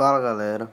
Fala galera,